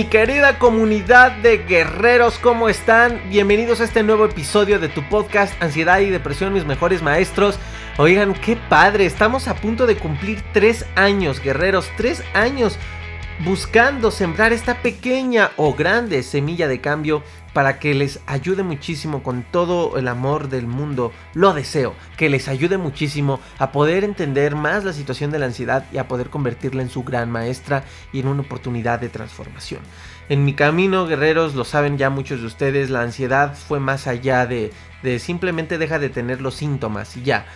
Mi querida comunidad de guerreros, ¿cómo están? Bienvenidos a este nuevo episodio de tu podcast Ansiedad y Depresión, mis mejores maestros. Oigan, qué padre, estamos a punto de cumplir tres años, guerreros, tres años buscando sembrar esta pequeña o grande semilla de cambio para que les ayude muchísimo con todo el amor del mundo. Lo deseo, que les ayude muchísimo a poder entender más la situación de la ansiedad y a poder convertirla en su gran maestra y en una oportunidad de transformación. En mi camino, guerreros, lo saben ya muchos de ustedes, la ansiedad fue más allá de, de simplemente deja de tener los síntomas y ya.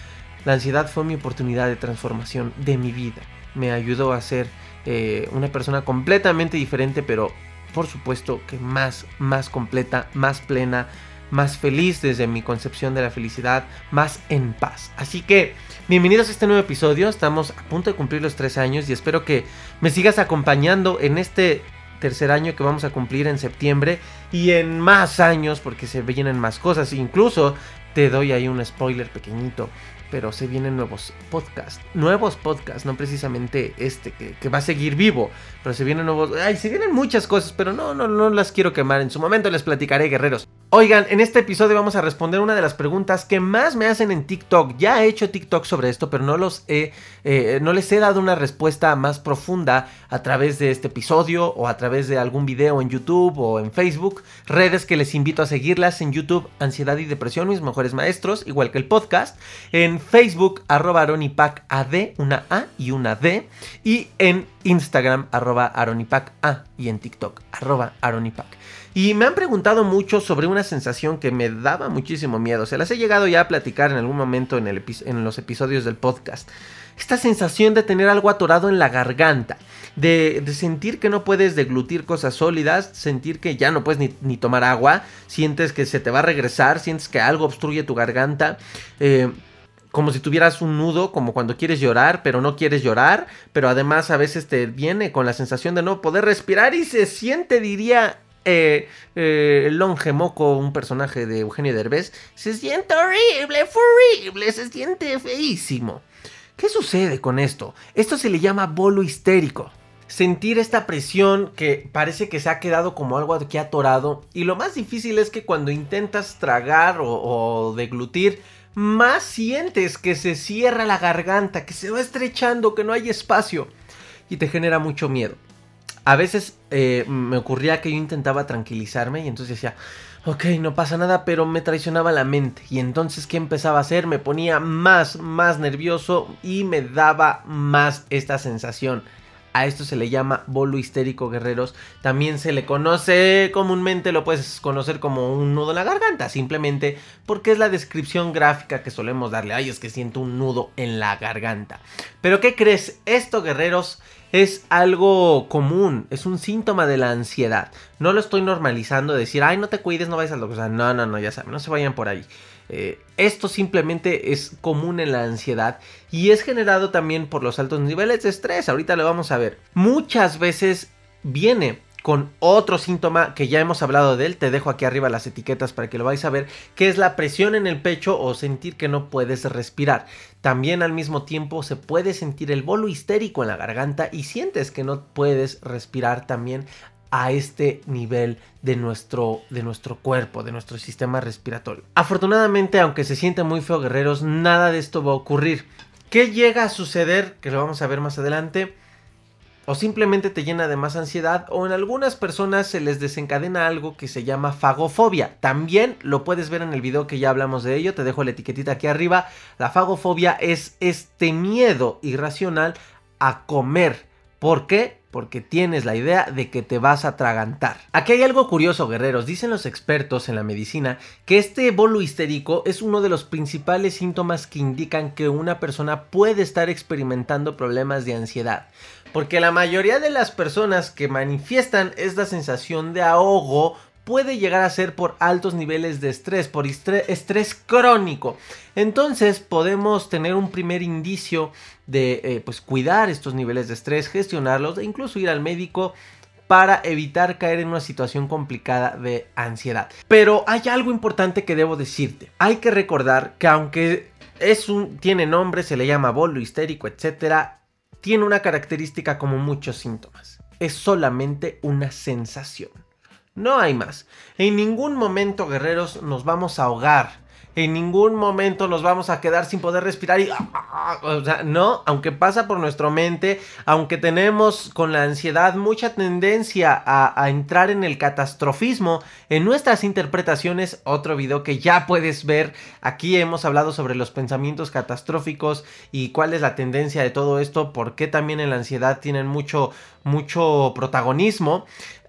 La ansiedad fue mi oportunidad de transformación de mi vida. Me ayudó a ser eh, una persona completamente diferente, pero por supuesto que más, más completa, más plena, más feliz desde mi concepción de la felicidad, más en paz. Así que bienvenidos a este nuevo episodio, estamos a punto de cumplir los tres años y espero que me sigas acompañando en este tercer año que vamos a cumplir en septiembre y en más años porque se vienen más cosas, incluso te doy ahí un spoiler pequeñito pero se vienen nuevos podcasts. Nuevos podcasts, no precisamente este que, va a seguir vivo, pero se vienen nuevos... Ay, se vienen muchas cosas, pero no, no, no las quiero quemar. En su momento les platicaré, guerreros. Oigan, en este episodio vamos a responder una de las preguntas que más me hacen en TikTok. Ya he hecho TikTok sobre esto, pero no los he, eh, no les he dado una respuesta más profunda a través de este episodio o a través de algún video en YouTube o en Facebook. Redes que les invito a seguirlas en YouTube, Ansiedad y Depresión, mis mejores maestros, igual que el podcast. En Facebook, arroba AroniPacAD, una A y una D. Y en Instagram, arroba AroniPacA. Y en TikTok, arroba AroniPac. Y me han preguntado mucho sobre una sensación que me daba muchísimo miedo. Se las he llegado ya a platicar en algún momento en, los episodios del podcast. Esta sensación de tener algo atorado en la garganta. De, sentir que no puedes deglutir cosas sólidas, sentir que ya no puedes ni, tomar agua, sientes que se te va a regresar, sientes que algo obstruye tu garganta. Eh, como si tuvieras un nudo, como cuando quieres llorar, pero no quieres llorar, pero además a veces te viene con la sensación de no poder respirar y se siente, diría eh, eh, un personaje de Eugenio Derbez, se siente horrible, horrible, se siente feísimo. ¿Qué sucede con esto? Esto se le llama bolo histérico. Sentir esta presión que parece que se ha quedado como algo aquí atorado. Y lo más difícil es que cuando intentas tragar o deglutir, más sientes que se cierra la garganta, que se va estrechando, que no hay espacio. Y te genera mucho miedo a veces eh, me ocurría que yo intentaba tranquilizarme y entonces decía, ok, no pasa nada, pero me traicionaba la mente. Y entonces, ¿qué empezaba a hacer? Me ponía más, más nervioso y me daba más esta sensación. A esto se le llama bolo histérico, guerreros. También se le conoce comúnmente, lo puedes conocer como un nudo en la garganta, simplemente porque es la descripción gráfica que solemos darle. Ay, es que siento un nudo en la garganta. Pero ¿qué crees? Esto, guerreros, es algo común, es un síntoma de la ansiedad. No lo estoy normalizando, decir, ay, no te cuides, no vayas al doctor. no, no, no, ya saben, no se vayan por ahí. Eh, esto simplemente es común en la ansiedad y es generado también por los altos niveles de estrés. Ahorita lo vamos a ver. Muchas veces viene con otro síntoma que ya hemos hablado de él. Te dejo aquí arriba las etiquetas para que lo vais a ver, que es la presión en el pecho o sentir que no puedes respirar. También al mismo tiempo se puede sentir el bolo histérico en la garganta y sientes que no puedes respirar también a este nivel de nuestro, de nuestro cuerpo, de nuestro sistema respiratorio. Afortunadamente, aunque se siente muy feo guerreros, nada de esto va a ocurrir. ¿Qué llega a suceder? Que lo vamos a ver más adelante o simplemente te llena de más ansiedad o en algunas personas se les desencadena algo que se llama fagofobia. También lo puedes ver en el video que ya hablamos de ello, te dejo la etiquetita aquí arriba. La fagofobia es este miedo irracional a comer. ¿Por qué? Porque tienes la idea de que te vas a atragantar. Aquí hay algo curioso, guerreros. Dicen los expertos en la medicina que este bolo histérico es uno de los principales síntomas que indican que una persona puede estar experimentando problemas de ansiedad. Porque la mayoría de las personas que manifiestan esta sensación de ahogo puede llegar a ser por altos niveles de estrés, por estrés, crónico. Entonces podemos tener un primer indicio de eh, pues cuidar estos niveles de estrés, gestionarlos e incluso ir al médico para evitar caer en una situación complicada de ansiedad. Pero hay algo importante que debo decirte. Hay que recordar que aunque es un tiene nombre, se le llama bolo histérico, etcétera, tiene una característica como muchos síntomas. Es solamente una sensación. No hay más. En ningún momento, guerreros, nos vamos a ahogar en ningún momento nos vamos a quedar sin poder respirar y... O sea, no, aunque pasa por nuestra mente, aunque tenemos con la ansiedad mucha tendencia a, entrar en el catastrofismo, en nuestras interpretaciones, otro video que ya puedes ver, aquí hemos hablado sobre los pensamientos catastróficos y cuál es la tendencia de todo esto, por qué también en la ansiedad tienen mucho, mucho protagonismo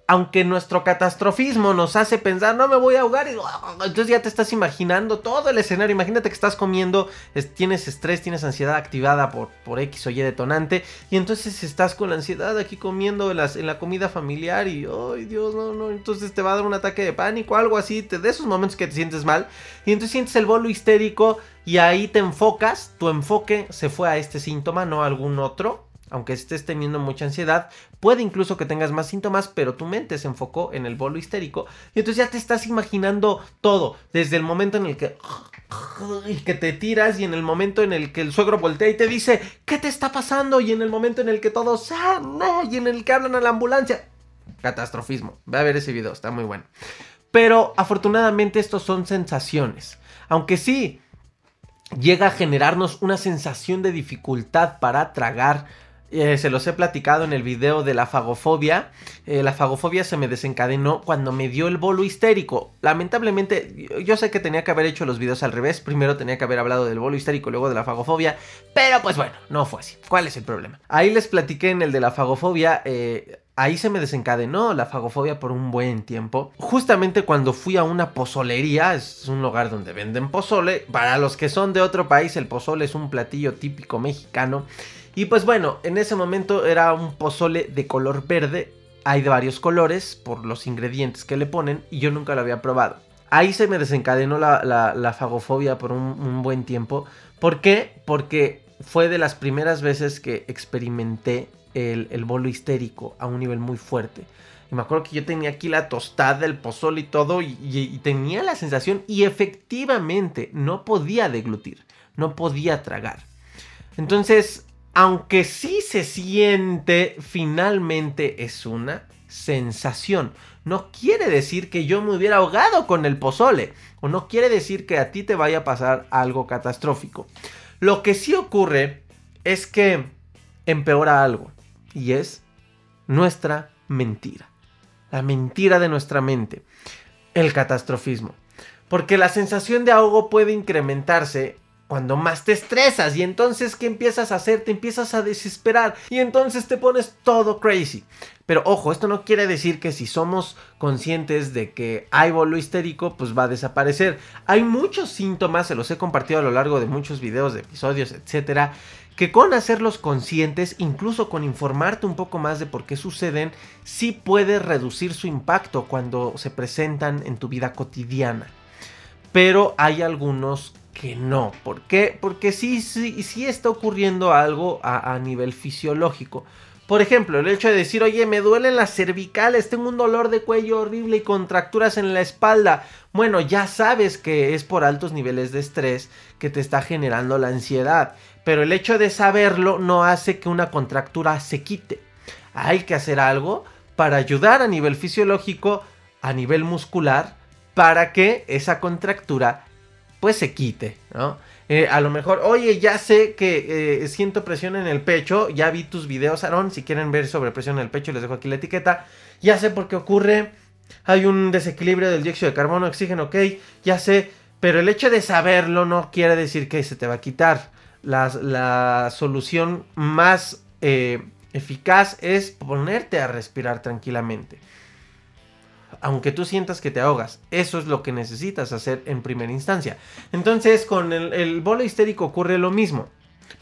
aunque nuestro catastrofismo nos hace pensar, no me voy a ahogar, y, entonces ya te estás imaginando todo el escenario. Imagínate que estás comiendo, tienes estrés, tienes ansiedad activada por, por X o Y detonante, y entonces estás con la ansiedad aquí comiendo en, en la comida familiar y, ay Dios, no, no, entonces te va a dar un ataque de pánico, algo así, te, de esos momentos que te sientes mal, y entonces sientes el bolo histérico y ahí te enfocas, tu enfoque se fue a este síntoma, no a algún otro aunque estés teniendo mucha ansiedad, puede incluso que tengas más síntomas, pero tu mente se enfocó en el bolo histérico y entonces ya te estás imaginando todo, desde el momento en el que que te tiras y en el momento en el que el suegro voltea y te dice, "¿Qué te está pasando?" y en el momento en el que todos, "Ah, no", y en el que hablan a la ambulancia. Catastrofismo. Ve a ver ese video, está muy bueno. Pero afortunadamente estos son sensaciones. Aunque sí llega a generarnos una sensación de dificultad para tragar eh, se los he platicado en el video de la fagofobia. Eh, la fagofobia se me desencadenó cuando me dio el bolo histérico. Lamentablemente, yo sé que tenía que haber hecho los videos al revés. Primero tenía que haber hablado del bolo histérico, luego de la fagofobia. Pero pues bueno, no fue así. ¿Cuál es el problema? Ahí les platiqué en el de la fagofobia. Eh, ahí se me desencadenó la fagofobia por un buen tiempo. Justamente cuando fui a una pozolería, es un lugar donde venden pozole. Para los que son de otro país, el pozole es un platillo típico mexicano. Y pues bueno, en ese momento era un pozole de color verde. Hay de varios colores por los ingredientes que le ponen y yo nunca lo había probado. Ahí se me desencadenó la, fagofobia por un, buen tiempo. ¿Por qué? Porque fue de las primeras veces que experimenté el, bolo histérico a un nivel muy fuerte. Y me acuerdo que yo tenía aquí la tostada, el pozole y todo, y, tenía la sensación, y efectivamente no podía deglutir, no podía tragar. Entonces, aunque sí se siente, finalmente es una sensación. No quiere decir que yo me hubiera ahogado con el pozole, o no quiere decir que a ti te vaya a pasar algo catastrófico. Lo que sí ocurre es que empeora algo, y es nuestra mentira. La mentira de nuestra mente, el catastrofismo. Porque la sensación de ahogo puede incrementarse cuando más te estresas y entonces ¿qué empiezas a hacer? Te empiezas a desesperar y entonces te pones todo crazy. Pero ojo, esto no quiere decir que si somos conscientes de que hay bolo histérico, pues va a desaparecer. Hay muchos síntomas, se los he compartido a lo largo de muchos videos, de episodios, etcétera, que con hacerlos conscientes, incluso con informarte un poco más de por qué suceden, sí puede reducir su impacto cuando se presentan en tu vida cotidiana. Pero hay algunos que no. ¿Por qué? Porque sí, sí, sí está ocurriendo algo a, nivel fisiológico. Por ejemplo, el hecho de decir, oye, me duelen las cervicales, tengo un dolor de cuello horrible y contracturas en la espalda. Bueno, ya sabes que es por altos niveles de estrés que te está generando la ansiedad. Pero el hecho de saberlo no hace que una contractura se quite. Hay que hacer algo para ayudar a nivel fisiológico, a nivel muscular, para que esa contractura pues se quite, ¿no? Eh, a lo mejor, oye, ya sé que eh, siento presión en el pecho, ya vi tus videos, Aaron, si quieren ver sobre presión en el pecho, les dejo aquí la etiqueta, ya sé por qué ocurre, hay un desequilibrio del dióxido de carbono, oxígeno, ok, ya sé, pero el hecho de saberlo no quiere decir que se te va a quitar. La, solución más eh, eficaz es ponerte a respirar tranquilamente aunque tú sientas que te ahogas. Eso es lo que necesitas hacer en primera instancia. Entonces, con el, bolo histérico ocurre lo mismo.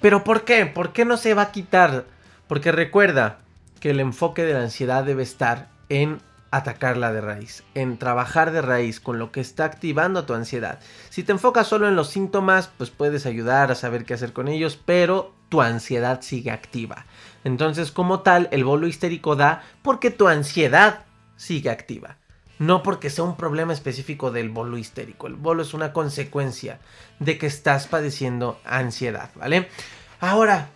¿Pero por qué? ¿Por qué no se va a quitar? Porque recuerda que el enfoque de la ansiedad debe estar en atacarla de raíz, en trabajar de raíz con lo que está activando tu ansiedad. Si te enfocas solo en los síntomas, pues puedes ayudar a saber qué hacer con ellos, pero tu ansiedad sigue activa. Entonces, como tal, el bolo histérico da porque tu ansiedad sigue activa no porque sea un problema específico del bolo histérico. El bolo es una consecuencia de que estás padeciendo ansiedad, ¿vale? Ahora,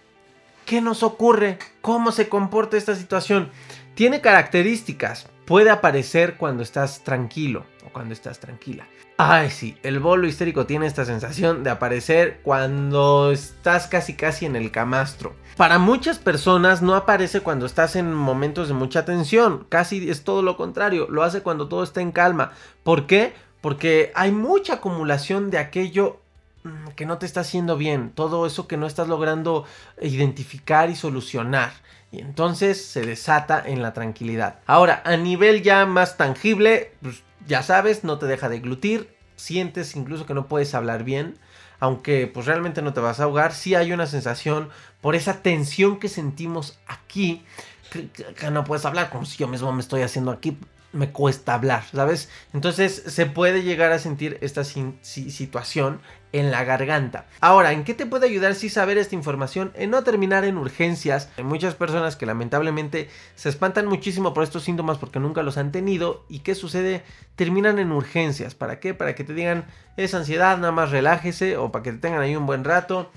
¿qué nos ocurre? ¿Cómo se comporta esta situación? Tiene características. Puede aparecer cuando estás tranquilo o cuando estás tranquila. Ay, sí, el bolo histérico tiene esta sensación de aparecer cuando estás casi casi en el camastro. Para muchas personas no aparece cuando estás en momentos de mucha tensión, casi es todo lo contrario, lo hace cuando todo está en calma. ¿Por qué? Porque hay mucha acumulación de aquello mm, que no te está haciendo bien, todo eso que no estás logrando identificar y solucionar. Y entonces se desata en la tranquilidad. Ahora, a nivel ya más tangible, pues ya sabes, no te deja de glutir, sientes incluso que no puedes hablar bien aunque pues realmente no te vas a ahogar, sí hay una sensación por esa tensión que sentimos aquí, que, no puedes hablar, como si yo mismo me estoy haciendo aquí, me cuesta hablar, ¿sabes? Entonces se puede llegar a sentir esta situación en la garganta. Ahora, ¿en qué te puede ayudar si saber esta información? En no terminar en urgencias. Hay muchas personas que lamentablemente se espantan muchísimo por estos síntomas porque nunca los han tenido. ¿Y qué sucede? Terminan en urgencias. ¿Para qué? Para que te digan, es ansiedad, nada más relájese o para que te tengan ahí un buen rato.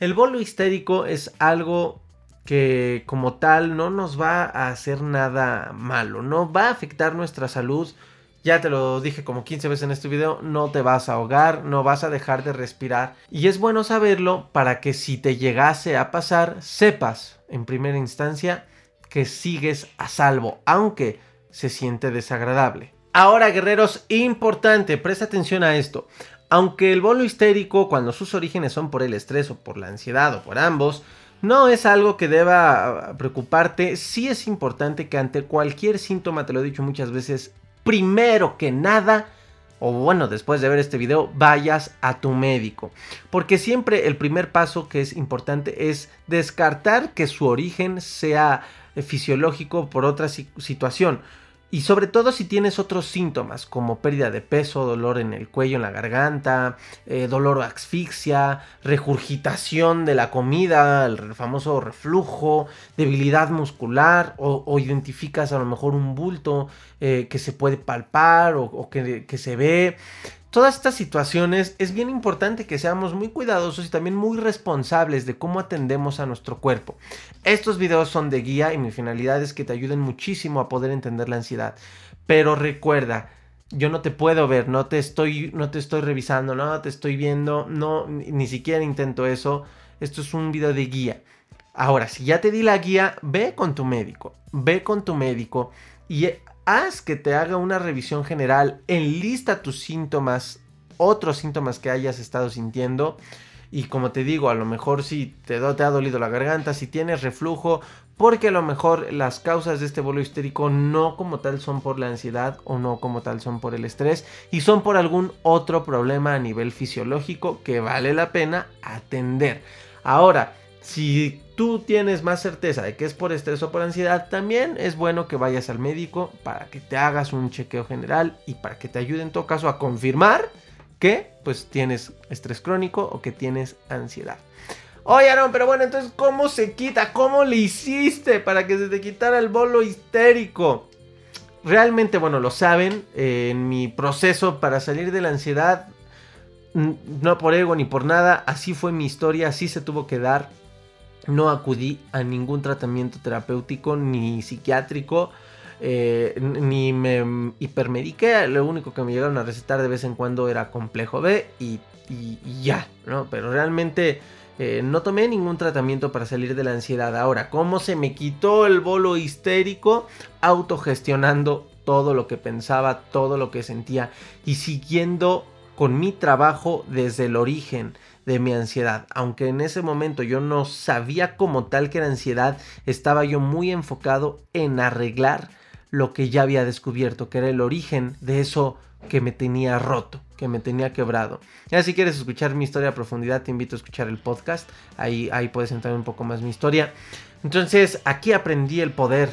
El bolo histérico es algo que como tal no nos va a hacer nada malo, no va a afectar nuestra salud. Ya te lo dije como 15 veces en este video, no te vas a ahogar, no vas a dejar de respirar. Y es bueno saberlo para que si te llegase a pasar, sepas en primera instancia que sigues a salvo, aunque se siente desagradable. Ahora, guerreros, importante, presta atención a esto. Aunque el bolo histérico, cuando sus orígenes son por el estrés o por la ansiedad o por ambos, no es algo que deba preocuparte. Sí es importante que ante cualquier síntoma, te lo he dicho muchas veces, primero que nada, o bueno, después de ver este video, vayas a tu médico. Porque siempre el primer paso que es importante es descartar que su origen sea fisiológico por otra situación. Y sobre todo si tienes otros síntomas como pérdida de peso, dolor en el cuello, en la garganta, eh, dolor o asfixia, regurgitación de la comida, el famoso reflujo, debilidad muscular o, identificas a lo mejor un bulto eh, que se puede palpar o, que, que se ve todas estas situaciones es bien importante que seamos muy cuidadosos y también muy responsables de cómo atendemos a nuestro cuerpo. Estos videos son de guía y mi finalidad es que te ayuden muchísimo a poder entender la ansiedad. Pero recuerda, yo no te puedo ver, no te estoy, no te estoy revisando, no te estoy viendo, no, ni siquiera intento eso. Esto es un video de guía. Ahora, si ya te di la guía, ve con tu médico, ve con tu médico y haz que te haga una revisión general, enlista tus síntomas, otros síntomas que hayas estado sintiendo. Y como te digo, a lo mejor si te, te ha dolido la garganta, si tienes reflujo, porque a lo mejor las causas de este bolo histérico no como tal son por la ansiedad o no como tal son por el estrés y son por algún otro problema a nivel fisiológico que vale la pena atender. Ahora, si tú tienes más certeza de que es por estrés o por ansiedad, también es bueno que vayas al médico para que te hagas un chequeo general y para que te ayude en todo caso a confirmar que pues tienes estrés crónico o que tienes ansiedad. Oye, Aaron, pero bueno, entonces, ¿cómo se quita? ¿Cómo le hiciste para que se te quitara el bolo histérico? Realmente, bueno, lo saben, en mi proceso para salir de la ansiedad, no por ego ni por nada, así fue mi historia, así se tuvo que dar no acudí a ningún tratamiento terapéutico ni psiquiátrico. eh, ni me hipermediqué, lo único que me llegaron a recetar de vez en cuando era complejo B y, ya, ¿no? Pero realmente eh, no tomé ningún tratamiento para salir de la ansiedad. Ahora, ¿cómo se me quitó el bolo histérico? Autogestionando todo lo que pensaba, todo lo que sentía y siguiendo con mi trabajo desde el origen de mi ansiedad. Aunque en ese momento yo no sabía como tal que era ansiedad, estaba yo muy enfocado en arreglar lo que ya había descubierto, que era el origen de eso que me tenía roto, que me tenía quebrado. Ya si quieres escuchar mi historia a profundidad, te invito a escuchar el podcast. Ahí, ahí puedes entrar un poco más mi historia. Entonces, aquí aprendí el poder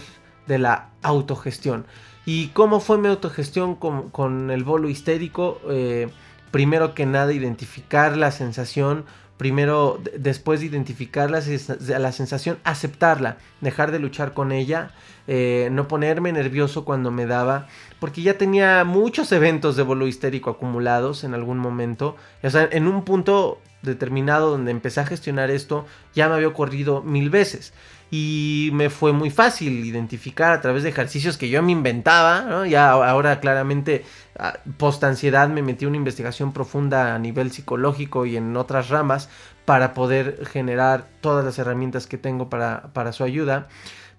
de la autogestión. ¿Y cómo fue mi autogestión con, el bolo histérico? Eh, primero que nada, identificar la sensación primero, después de identificar la, la, sensación, aceptarla, dejar de luchar con ella, eh, no ponerme nervioso cuando me daba, porque ya tenía muchos eventos de bolo histérico acumulados en algún momento, o sea, en un punto determinado donde empecé a gestionar esto, ya me había ocurrido mil veces y me fue muy fácil identificar a través de ejercicios que yo me inventaba. Ya ahora claramente post ansiedad me metí una investigación profunda a nivel psicológico y en otras ramas para poder generar todas las herramientas que tengo para, para su ayuda.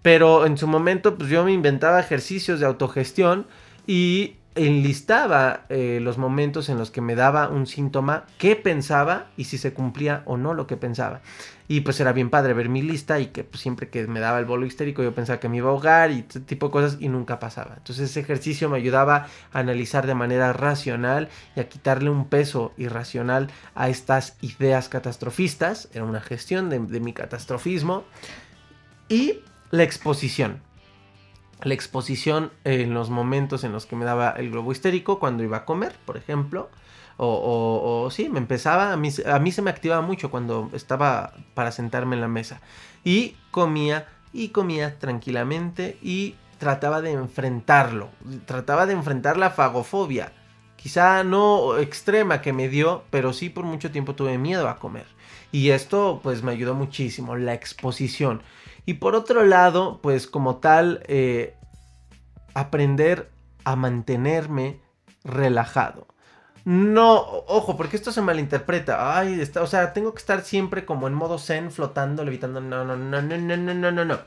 Pero en su momento pues yo me inventaba ejercicios de autogestión y enlistaba eh, los momentos en los que me daba un síntoma, qué pensaba y si se cumplía o no lo que pensaba. Y pues era bien padre ver mi lista y que pues, siempre que me daba el bolo histérico yo pensaba que me iba a ahogar y ese tipo de cosas y nunca pasaba. Entonces ese ejercicio me ayudaba a analizar de manera racional y a quitarle un peso irracional a estas ideas catastrofistas. Era una gestión de mi catastrofismo. Y la exposición la exposición en los momentos en los que me daba el globo histérico, cuando iba a comer, por ejemplo. O, sí, me empezaba, a mí, a mí se me activaba mucho cuando estaba para sentarme en la mesa. Y comía y comía tranquilamente y trataba de enfrentarlo. Trataba de enfrentar la fagofobia. Quizá no extrema que me dio, pero sí por mucho tiempo tuve miedo a comer. Y esto pues me ayudó muchísimo, la exposición. Y por otro lado, pues como tal, eh, aprender a mantenerme relajado. No, ojo, porque esto se malinterpreta. Ay, está, o sea, tengo que estar siempre como en modo zen, flotando, levitando. No, no, no, no, no, no, no, no, no.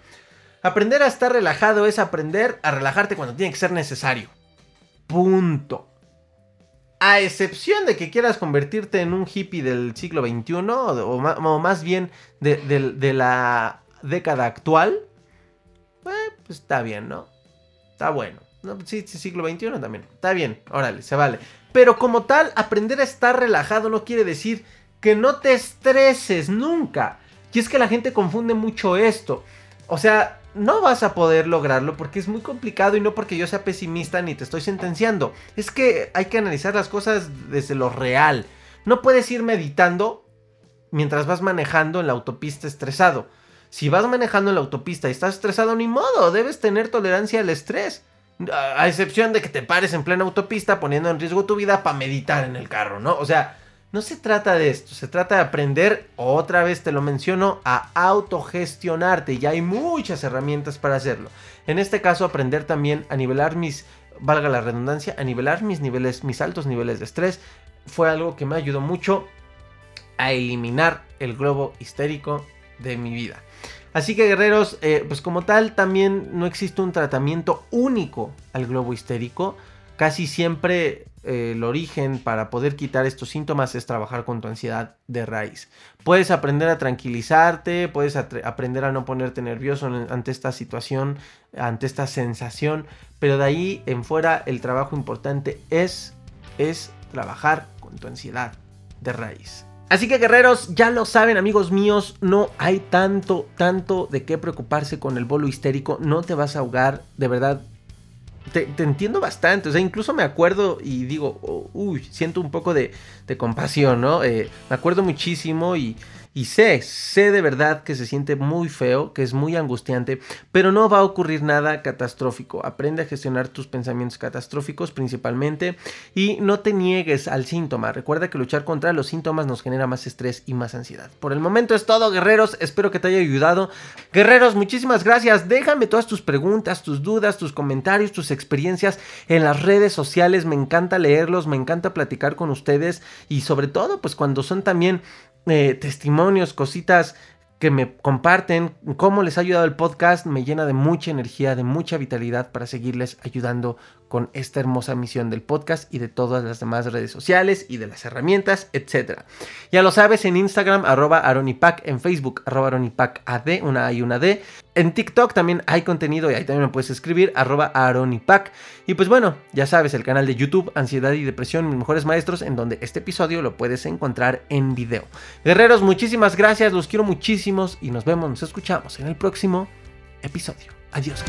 Aprender a estar relajado es aprender a relajarte cuando tiene que ser necesario. Punto. A excepción de que quieras convertirte en un hippie del siglo XXI, o, más bien de la década actual, eh, pues está bien, ¿no? Está bueno. No, sí, sí, siglo XXI también. Está bien, órale, se vale. Pero como tal, aprender a estar relajado no quiere decir que no te estreses nunca. Y es que la gente confunde mucho esto. O sea, no vas a poder lograrlo porque es muy complicado y no porque yo sea pesimista ni te estoy sentenciando. Es que hay que analizar las cosas desde lo real. No puedes ir meditando mientras vas manejando en la autopista estresado. Si vas manejando en la autopista y estás estresado, ni modo, debes tener tolerancia al estrés. A excepción de que te pares en plena autopista poniendo en riesgo tu vida para meditar en el carro, ¿no? O sea, no se trata de esto, se trata de aprender, otra vez te lo menciono, a autogestionarte y hay muchas herramientas para hacerlo. En este caso, aprender también a nivelar mis, valga la redundancia, a nivelar mis niveles, mis altos niveles de estrés, fue algo que me ayudó mucho a eliminar el globo histérico de mi vida. Así que guerreros, eh, pues como tal también no existe un tratamiento único al globo histérico. Casi siempre eh, el origen para poder quitar estos síntomas es trabajar con tu ansiedad de raíz. Puedes aprender a tranquilizarte, puedes aprender a no ponerte nervioso ante esta situación, ante esta sensación, pero de ahí en fuera el trabajo importante es, es trabajar con tu ansiedad de raíz. Así que guerreros, ya lo saben amigos míos, no hay tanto, tanto de qué preocuparse con el bolo histérico, no te vas a ahogar, de verdad. Te, entiendo bastante, o sea, incluso me acuerdo y digo, oh, uy, siento un poco de, compasión, ¿no? Eh, me acuerdo muchísimo y, Y sé, sé de verdad que se siente muy feo, que es muy angustiante, pero no va a ocurrir nada catastrófico. Aprende a gestionar tus pensamientos catastróficos principalmente y no te niegues al síntoma. Recuerda que luchar contra los síntomas nos genera más estrés y más ansiedad. Por el momento es todo, guerreros. Espero que te haya ayudado. Guerreros, muchísimas gracias. Déjame todas tus preguntas, tus dudas, tus comentarios, tus experiencias en las redes sociales. Me encanta leerlos, me encanta platicar con ustedes y sobre todo, pues cuando son también eh, testimonios, cositas que me comparten, cómo les ha ayudado el podcast, me llena de mucha energía, de mucha vitalidad para seguirles ayudando con esta hermosa misión del podcast y de todas las demás redes sociales y de las herramientas, etc. Ya lo sabes, en Instagram, arroba aronipac, en Facebook, arroba aronipacad, una A y una D. En TikTok también hay contenido y ahí también me puedes escribir, arroba aronipac. Y pues bueno, ya sabes, el canal de YouTube, Ansiedad y Depresión, mis mejores maestros, en donde este episodio lo puedes encontrar en video. Guerreros, muchísimas gracias, los quiero muchísimos y nos vemos, nos escuchamos en el próximo episodio. Adiós.